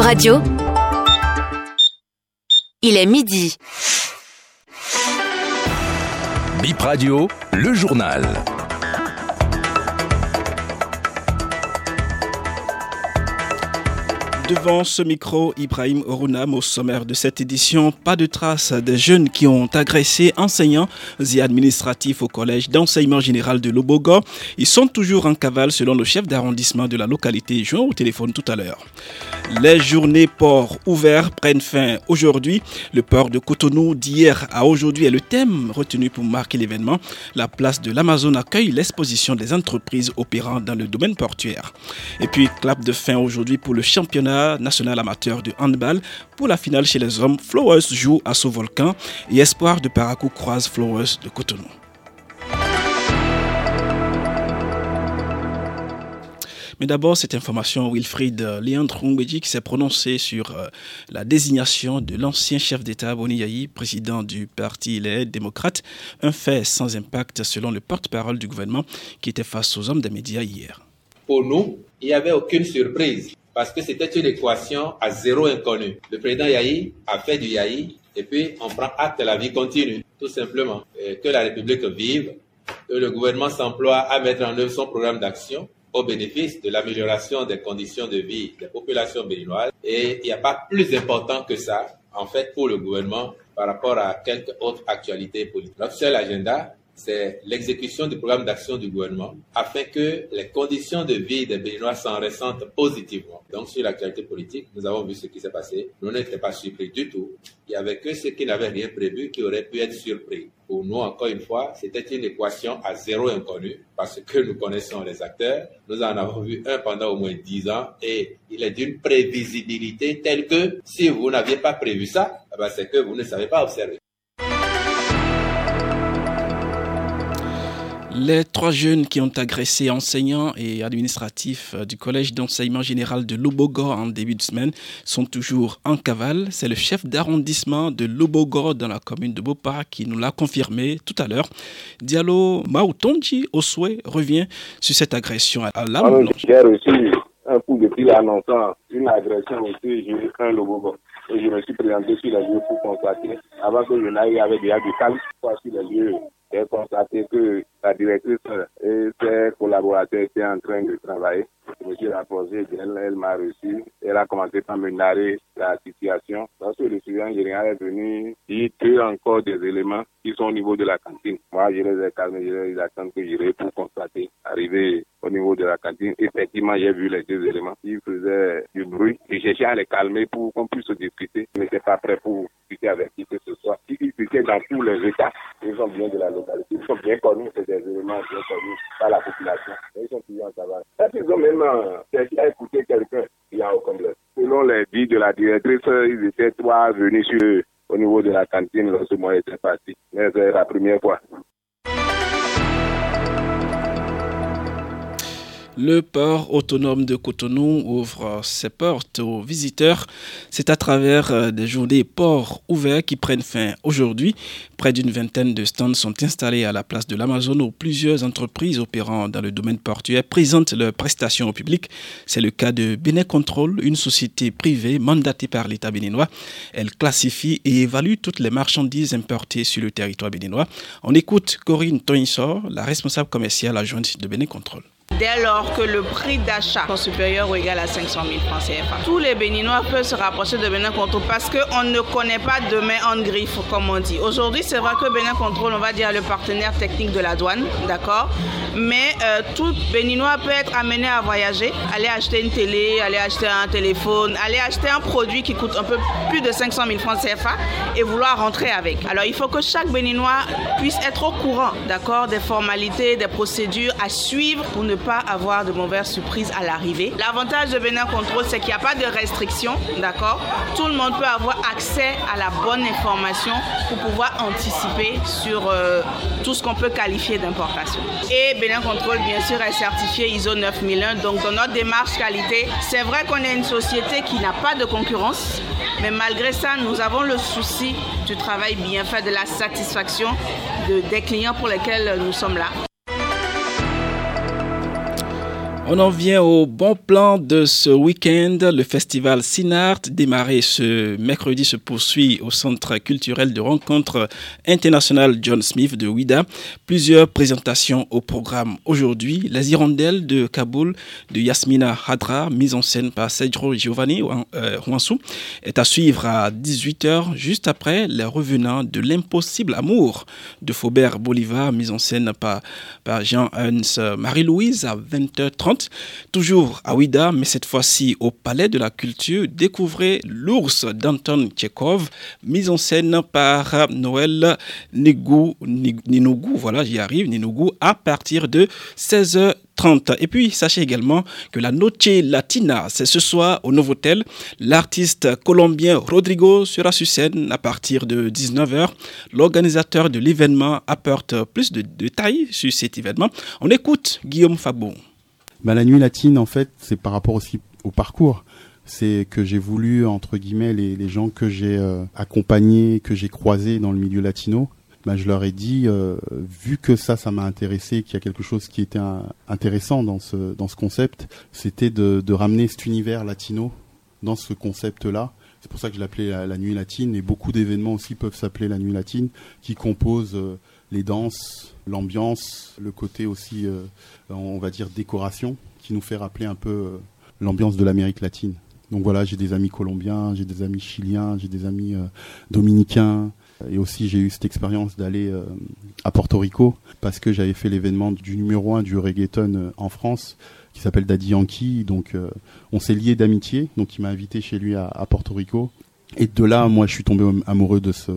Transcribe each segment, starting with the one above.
Bip Radio. Il est midi. Bip Radio, le journal. Devant ce micro, Ibrahim Orunam au sommaire de cette édition, pas de traces des jeunes qui ont agressé enseignants et administratifs au collège d'enseignement général de Lobogo. Ils sont toujours en cavale selon le chef d'arrondissement de la localité joint au téléphone tout à l'heure. Les journées port ouverts prennent fin aujourd'hui. Le port de Cotonou d'hier à aujourd'hui est le thème retenu pour marquer l'événement. La place de l'Amazon accueille l'exposition des entreprises opérant dans le domaine portuaire. Et puis, clap de fin aujourd'hui pour le championnat national amateur de handball. Pour la finale chez les hommes, Flowers joue à Volcan et Espoir de Paracou croise Flowers de Cotonou. Mais d'abord, cette information, Wilfried Leandre qui s'est prononcé sur euh, la désignation de l'ancien chef d'État Boni président du parti Les Démocrates, un fait sans impact selon le porte-parole du gouvernement qui était face aux hommes des médias hier. Pour nous, il n'y avait aucune surprise parce que c'était une équation à zéro inconnu. Le président Yahi a fait du Yahi et puis on prend acte, la vie continue, tout simplement. que la République vive, que le gouvernement s'emploie à mettre en œuvre son programme d'action au bénéfice de l'amélioration des conditions de vie des populations béninoises. Et il n'y a pas plus important que ça, en fait, pour le gouvernement par rapport à quelque autre actualité politique. Notre seul agenda, c'est l'exécution du programme d'action du gouvernement afin que les conditions de vie des Béninois s'en ressentent positivement. Donc, sur l'actualité politique, nous avons vu ce qui s'est passé. Nous n'étions pas surpris du tout. Il n'y avait que ceux qui n'avaient rien prévu qui auraient pu être surpris. Pour nous, encore une fois, c'était une équation à zéro inconnu parce que nous connaissons les acteurs. Nous en avons vu un pendant au moins dix ans et il est d'une prévisibilité telle que si vous n'aviez pas prévu ça, eh ben, c'est que vous ne savez pas observer. Les trois jeunes qui ont agressé enseignants et administratifs euh, du collège d'enseignement général de Lobogor en début de semaine sont toujours en cavale. C'est le chef d'arrondissement de Lobogor dans la commune de Bopa qui nous l'a confirmé tout à l'heure. Diallo Mautonji Oswe revient sur cette agression à. J'ai reçu un coup de fil annonçant une agression aussi sur un Lobogor. Et je me suis présenté sur lieux pour constater, avant que je n'aille du calme, sur les lieux j'ai constaté que la directrice et ses collaborateurs étaient en train de travailler. Me suis rapproché d'elle, elle m'a reçu. Elle a commencé par me narrer la situation. Lorsque le surveillant général est venu, il y a encore des éléments qui sont au niveau de la cantine. Moi, je les ai calmés, je les que j'irai pour constater. Arrivé au niveau de la cantine, effectivement, j'ai vu les deux éléments. Ils faisaient du bruit. J'ai cherché à les calmer pour qu'on puisse discuter. Je n'étais pas prêt pour avec qui que ce soit. Ils discutaient dans tous les états. Ils sont bien de la localité. Ils sont bien connus, c'est des éléments bien connus par la population. Ils sont plus en savoir. Ils ont même cherché à quelqu'un, il y a aucun problème. Selon les dits de la directrice, ils étaient trois venus au niveau de la cantine lorsque moi j'étais parti. Mais c'est la première fois. Le port autonome de Cotonou ouvre ses portes aux visiteurs. C'est à travers euh, des journées ports ouverts qui prennent fin aujourd'hui. Près d'une vingtaine de stands sont installés à la place de l'Amazon où plusieurs entreprises opérant dans le domaine portuaire présentent leurs prestations au public. C'est le cas de Benin Control, une société privée mandatée par l'État béninois. Elle classifie et évalue toutes les marchandises importées sur le territoire béninois. On écoute Corinne Toinsor, la responsable commerciale adjointe de Benin Control dès lors que le prix d'achat est supérieur ou égal à 500 000 francs CFA. Tous les Béninois peuvent se rapprocher de Bénin Contrôle parce qu'on ne connaît pas demain en griffe, comme on dit. Aujourd'hui, c'est vrai que Bénin Contrôle, on va dire le partenaire technique de la douane, d'accord? Mais euh, tout Béninois peut être amené à voyager, aller acheter une télé, aller acheter un téléphone, aller acheter un produit qui coûte un peu plus de 500 000 francs CFA et vouloir rentrer avec. Alors, il faut que chaque Béninois puisse être au courant, d'accord, des formalités, des procédures à suivre pour ne pas avoir de mauvaises surprises à l'arrivée. L'avantage de Bénin Contrôle, c'est qu'il n'y a pas de restrictions, d'accord? Tout le monde peut avoir accès à la bonne information pour pouvoir anticiper sur euh, tout ce qu'on peut qualifier d'importation. Et Bénin Contrôle, bien sûr, est certifié ISO 9001. Donc, dans notre démarche qualité, c'est vrai qu'on est une société qui n'a pas de concurrence, mais malgré ça, nous avons le souci du travail bien fait, de la satisfaction des clients pour lesquels nous sommes là. On en vient au bon plan de ce week-end. Le festival Sinart, démarré ce mercredi, se poursuit au Centre culturel de rencontre international John Smith de Ouida. Plusieurs présentations au programme aujourd'hui. Les hirondelles de Kaboul de Yasmina Hadra, mise en scène par Cedro Giovanni euh, Huansou, est à suivre à 18h, juste après les revenants de l'impossible amour de Faubert Bolivar, mise en scène par, par Jean-Hans Marie-Louise à 20h30. Toujours à Ouida, mais cette fois-ci au Palais de la Culture, découvrez l'ours d'Anton Tchekhov, mise en scène par Noël Nigou, Ninougou, voilà, j'y arrive, Ninougou, à partir de 16h. 30. Et puis, sachez également que la Noche Latina, c'est ce soir au Novotel. L'artiste colombien Rodrigo sera sur scène à partir de 19h. L'organisateur de l'événement apporte plus de détails sur cet événement. On écoute Guillaume Fabon. Bah, la nuit latine, en fait, c'est par rapport aussi au parcours. C'est que j'ai voulu, entre guillemets, les, les gens que j'ai euh, accompagnés, que j'ai croisés dans le milieu latino, bah, je leur ai dit, euh, vu que ça, ça m'a intéressé, qu'il y a quelque chose qui était intéressant dans ce, dans ce concept, c'était de, de ramener cet univers latino dans ce concept-là. C'est pour ça que je l'appelais la, nuit latine, et beaucoup d'événements aussi peuvent s'appeler la nuit latine, qui composent euh, les danses, l'ambiance, le côté aussi, euh, on va dire, décoration, qui nous fait rappeler un peu euh, l'ambiance de l'Amérique latine. Donc voilà, j'ai des amis colombiens, j'ai des amis chiliens, j'ai des amis euh, dominicains. Et aussi, j'ai eu cette expérience d'aller à Porto Rico parce que j'avais fait l'événement du numéro 1 du reggaeton en France qui s'appelle Daddy Yankee. Donc, on s'est lié d'amitié. Donc, il m'a invité chez lui à, à, Porto Rico. Et de là, moi, je suis tombé amoureux de ce,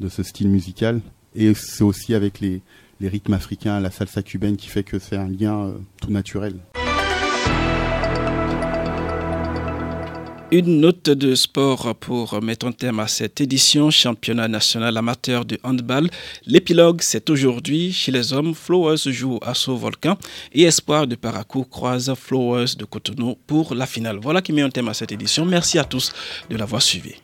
de ce style musical. Et c'est aussi avec les, rythmes africains, la salsa cubaine qui fait que c'est un lien euh, tout naturel. Une note de sport pour mettre un terme à cette édition championnat national amateur de handball. L'épilogue, c'est aujourd'hui chez les hommes. Flowers joue à Saut Volcan et Espoir de Parakou croise Flowers de Cotonou pour la finale. Voilà qui met un terme à cette édition. Merci à tous de l'avoir suivi.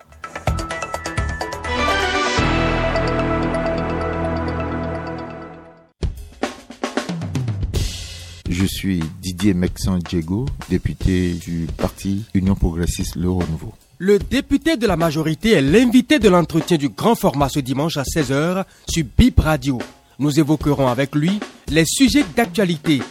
Je suis Didier Mexan Diego, député du parti Union Progressiste Le Renouveau. Le député de la majorité est l'invité de l'entretien du grand format ce dimanche à 16h sur BIP Radio. Nous évoquerons avec lui les sujets d'actualité.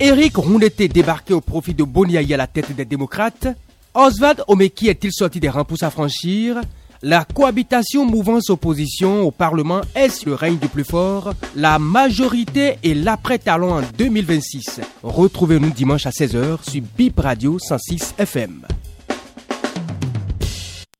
Éric Rouneté débarqué au profit de Boniaï à la tête des démocrates. Oswald Omeki est-il sorti des rangs pour s'affranchir? La cohabitation mouvance-opposition au Parlement est le règne du plus fort, la majorité et l'après-talon en 2026. Retrouvez-nous dimanche à 16h sur BIP Radio 106 FM.